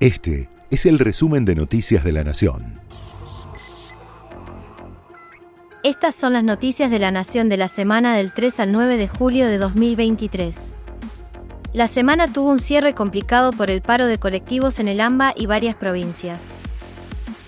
Este es el resumen de Noticias de la Nación. Estas son las noticias de la Nación de la semana del 3 al 9 de julio de 2023. La semana tuvo un cierre complicado por el paro de colectivos en el AMBA y varias provincias.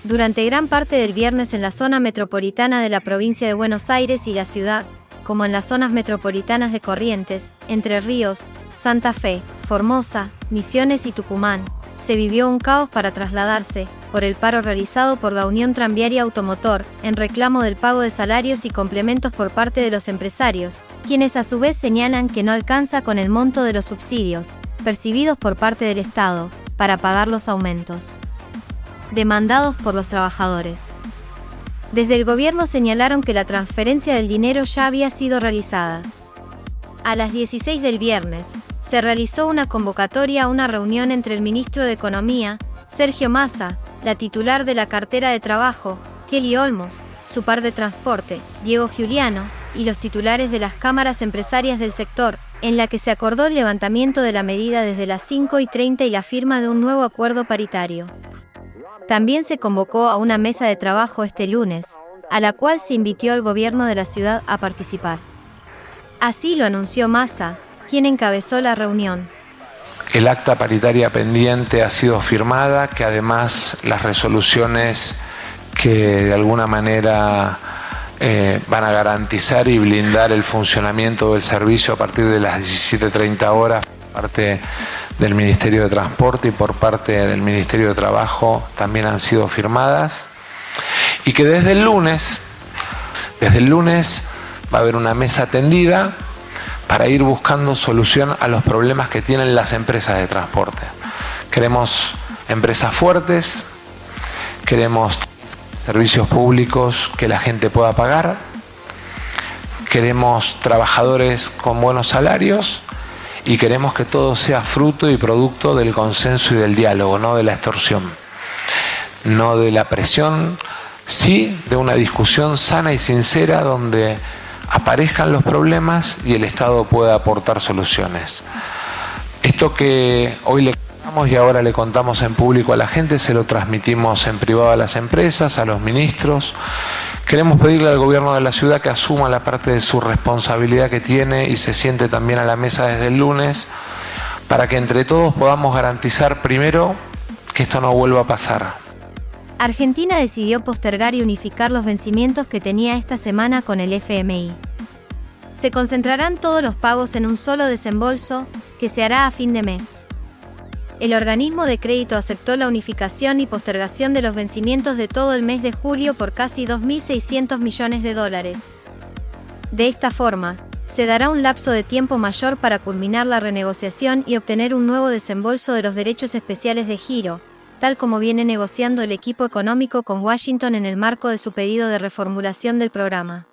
Durante gran parte del viernes en la zona metropolitana de la provincia de Buenos Aires y la ciudad, como en las zonas metropolitanas de Corrientes, Entre Ríos, Santa Fe, Formosa, Misiones y Tucumán, se vivió un caos para trasladarse, por el paro realizado por la Unión Tranviaria Automotor, en reclamo del pago de salarios y complementos por parte de los empresarios, quienes a su vez señalan que no alcanza con el monto de los subsidios, percibidos por parte del Estado, para pagar los aumentos demandados por los trabajadores. Desde el gobierno señalaron que la transferencia del dinero ya había sido realizada. A las 16 del viernes, se realizó una convocatoria a una reunión entre el ministro de Economía, Sergio Massa, la titular de la cartera de trabajo, Kelly Olmos, su par de transporte, Diego Giuliano, y los titulares de las cámaras empresarias del sector, en la que se acordó el levantamiento de la medida desde las 5 y 30 y la firma de un nuevo acuerdo paritario. También se convocó a una mesa de trabajo este lunes, a la cual se invitó al gobierno de la ciudad a participar. Así lo anunció Massa, quien encabezó la reunión. El acta paritaria pendiente ha sido firmada, que además las resoluciones que de alguna manera eh, van a garantizar y blindar el funcionamiento del servicio a partir de las 17.30 horas, parte del Ministerio de Transporte y por parte del Ministerio de Trabajo también han sido firmadas y que desde el lunes, desde el lunes va a haber una mesa tendida para ir buscando solución a los problemas que tienen las empresas de transporte. Queremos empresas fuertes, queremos servicios públicos que la gente pueda pagar, queremos trabajadores con buenos salarios y queremos que todo sea fruto y producto del consenso y del diálogo, no de la extorsión, no de la presión, sí de una discusión sana y sincera donde aparezcan los problemas y el Estado pueda aportar soluciones. Esto que hoy le contamos y ahora le contamos en público a la gente, se lo transmitimos en privado a las empresas, a los ministros Queremos pedirle al gobierno de la ciudad que asuma la parte de su responsabilidad que tiene y se siente también a la mesa desde el lunes para que entre todos podamos garantizar primero que esto no vuelva a pasar. Argentina decidió postergar y unificar los vencimientos que tenía esta semana con el FMI. Se concentrarán todos los pagos en un solo desembolso que se hará a fin de mes el organismo de crédito aceptó la unificación y postergación de los vencimientos de todo el mes de julio por casi 2.600 millones de dólares. De esta forma, se dará un lapso de tiempo mayor para culminar la renegociación y obtener un nuevo desembolso de los derechos especiales de giro, tal como viene negociando el equipo económico con Washington en el marco de su pedido de reformulación del programa.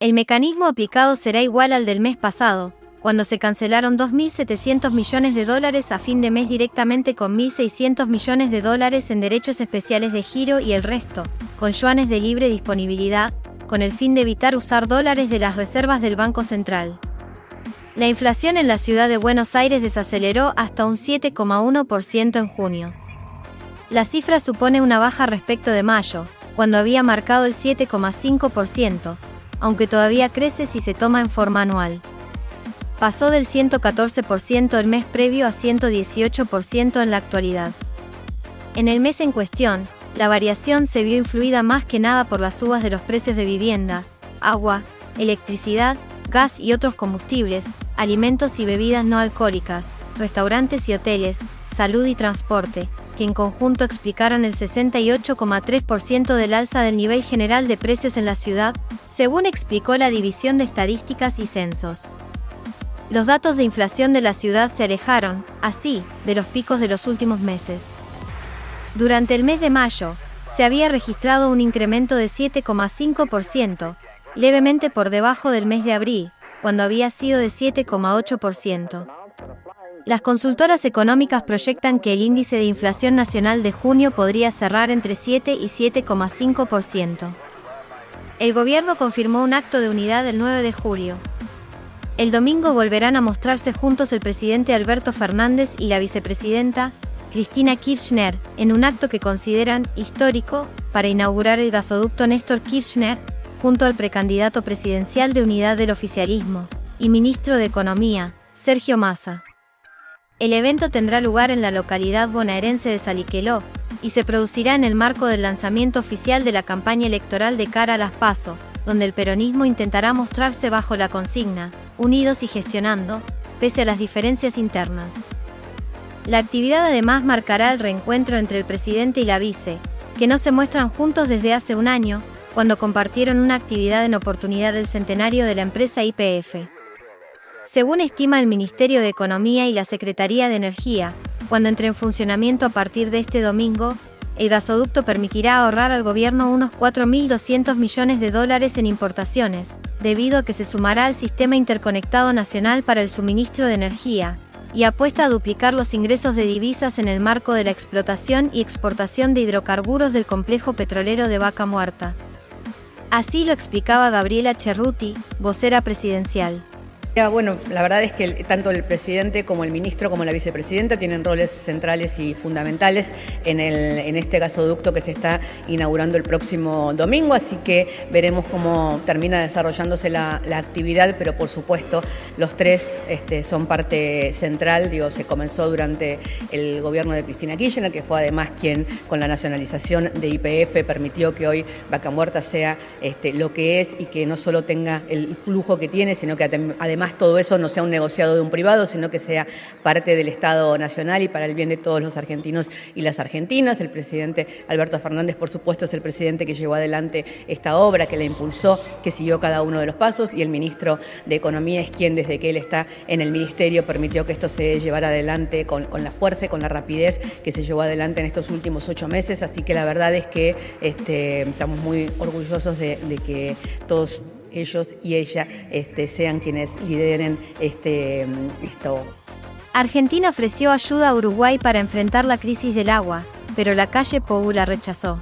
El mecanismo aplicado será igual al del mes pasado, cuando se cancelaron 2.700 millones de dólares a fin de mes directamente con 1.600 millones de dólares en derechos especiales de giro y el resto, con yuanes de libre disponibilidad, con el fin de evitar usar dólares de las reservas del Banco Central. La inflación en la ciudad de Buenos Aires desaceleró hasta un 7,1% en junio. La cifra supone una baja respecto de mayo, cuando había marcado el 7,5%, aunque todavía crece si se toma en forma anual pasó del 114% el mes previo a 118% en la actualidad. En el mes en cuestión, la variación se vio influida más que nada por las subas de los precios de vivienda, agua, electricidad, gas y otros combustibles, alimentos y bebidas no alcohólicas, restaurantes y hoteles, salud y transporte, que en conjunto explicaron el 68,3% del alza del nivel general de precios en la ciudad, según explicó la División de Estadísticas y Censos los datos de inflación de la ciudad se alejaron, así, de los picos de los últimos meses. Durante el mes de mayo, se había registrado un incremento de 7,5%, levemente por debajo del mes de abril, cuando había sido de 7,8%. Las consultoras económicas proyectan que el índice de inflación nacional de junio podría cerrar entre 7 y 7,5%. El gobierno confirmó un acto de unidad el 9 de julio, el domingo volverán a mostrarse juntos el presidente Alberto Fernández y la vicepresidenta, Cristina Kirchner, en un acto que consideran histórico para inaugurar el gasoducto Néstor Kirchner, junto al precandidato presidencial de unidad del oficialismo y ministro de Economía, Sergio Massa. El evento tendrá lugar en la localidad bonaerense de Saliqueló y se producirá en el marco del lanzamiento oficial de la campaña electoral de cara a las PASO, donde el peronismo intentará mostrarse bajo la consigna, unidos y gestionando, pese a las diferencias internas. La actividad además marcará el reencuentro entre el presidente y la vice, que no se muestran juntos desde hace un año, cuando compartieron una actividad en oportunidad del centenario de la empresa IPF. Según estima el Ministerio de Economía y la Secretaría de Energía, cuando entre en funcionamiento a partir de este domingo, el gasoducto permitirá ahorrar al gobierno unos 4.200 millones de dólares en importaciones, debido a que se sumará al Sistema Interconectado Nacional para el Suministro de Energía, y apuesta a duplicar los ingresos de divisas en el marco de la explotación y exportación de hidrocarburos del complejo petrolero de Vaca Muerta. Así lo explicaba Gabriela Cerruti, vocera presidencial. Bueno, la verdad es que tanto el presidente como el ministro como la vicepresidenta tienen roles centrales y fundamentales en, el, en este gasoducto que se está inaugurando el próximo domingo, así que veremos cómo termina desarrollándose la, actividad, pero por supuesto los tres este, son parte central, digo, se comenzó durante el gobierno de Cristina Kirchner, que fue además quien con la nacionalización de IPF permitió que hoy Vaca Muerta sea este, lo que es y que no solo tenga el flujo que tiene, sino que además todo eso no sea un negociado de un privado, sino que sea parte del Estado Nacional y para el bien de todos los argentinos y las argentinas. El presidente Alberto Fernández, por supuesto, es el presidente que llevó adelante esta obra, que la impulsó, que siguió cada uno de los pasos y el ministro de Economía es quien desde que él está en el ministerio permitió que esto se llevara adelante con, la fuerza y con la rapidez que se llevó adelante en estos últimos ocho meses. Así que la verdad es que este, estamos muy orgullosos de que todos ellos y ella este, sean quienes lideren este, esto. Argentina ofreció ayuda a Uruguay para enfrentar la crisis del agua, pero la calle Pou la rechazó.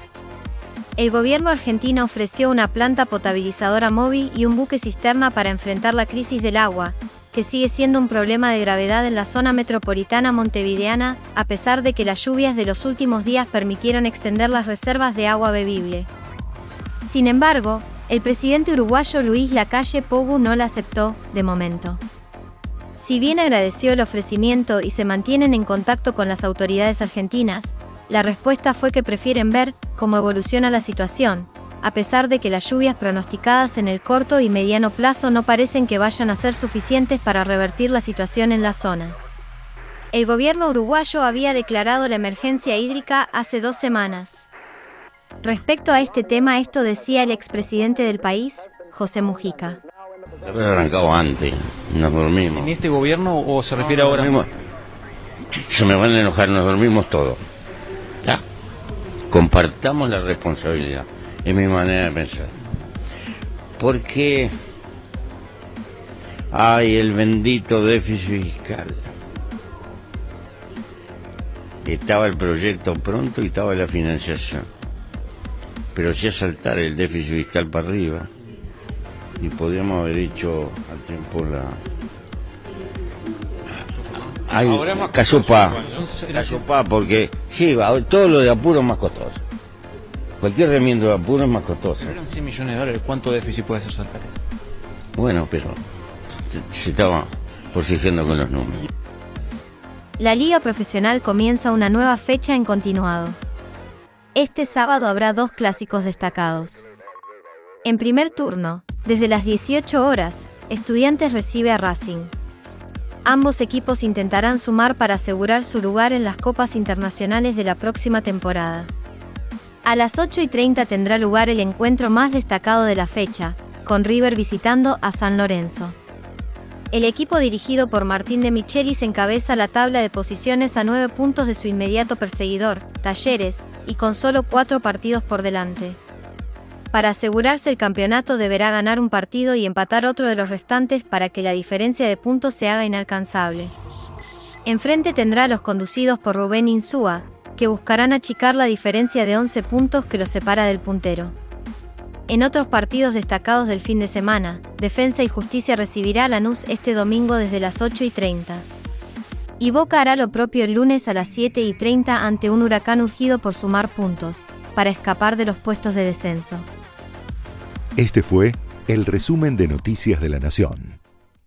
El gobierno argentino ofreció una planta potabilizadora móvil y un buque cisterna para enfrentar la crisis del agua, que sigue siendo un problema de gravedad en la zona metropolitana montevideana, a pesar de que las lluvias de los últimos días permitieron extender las reservas de agua bebible. Sin embargo, el presidente uruguayo Luis Lacalle Pou no la aceptó, de momento. Si bien agradeció el ofrecimiento y se mantienen en contacto con las autoridades argentinas, la respuesta fue que prefieren ver cómo evoluciona la situación, a pesar de que las lluvias pronosticadas en el corto y mediano plazo no parecen que vayan a ser suficientes para revertir la situación en la zona. El gobierno uruguayo había declarado la emergencia hídrica hace dos semanas. Respecto a este tema, esto decía el expresidente del país, José Mujica. Haber arrancado antes, nos dormimos. ¿En este gobierno o se refiere ahora? se me van a enojar, nos dormimos todos. Ya. Compartamos la responsabilidad, es mi manera de pensar. Porque hay el bendito déficit fiscal. Estaba el proyecto pronto y estaba la financiación pero sí a saltar el déficit fiscal para arriba. Y podríamos haber hecho al tiempo la hay casupa. casupa porque sí todo lo de apuro es más costoso. Cualquier remiendo de apuro es más costoso. Eran 100 millones de dólares ¿cuánto déficit puede hacer saltar bueno pero se estaba porciendo con los números. La liga profesional comienza una nueva fecha en continuado este sábado habrá dos clásicos destacados. En primer turno, desde las 18 horas, Estudiantes recibe a Racing. Ambos equipos intentarán sumar para asegurar su lugar en las copas internacionales de la próxima temporada. A las 8 y 30 tendrá lugar el encuentro más destacado de la fecha, con River visitando a San Lorenzo. El equipo dirigido por Martín de Michelis encabeza la tabla de posiciones a nueve puntos de su inmediato perseguidor, Talleres, y con solo cuatro partidos por delante. Para asegurarse el campeonato deberá ganar un partido y empatar otro de los restantes para que la diferencia de puntos se haga inalcanzable. Enfrente tendrá a los conducidos por Rubén Insúa, que buscarán achicar la diferencia de 11 puntos que los separa del puntero. En otros partidos destacados del fin de semana, Defensa y Justicia recibirá a Lanús este domingo desde las 8 y 30. Y Boca hará lo propio el lunes a las 7 y 30 ante un huracán urgido por sumar puntos, para escapar de los puestos de descenso. Este fue el resumen de Noticias de la Nación.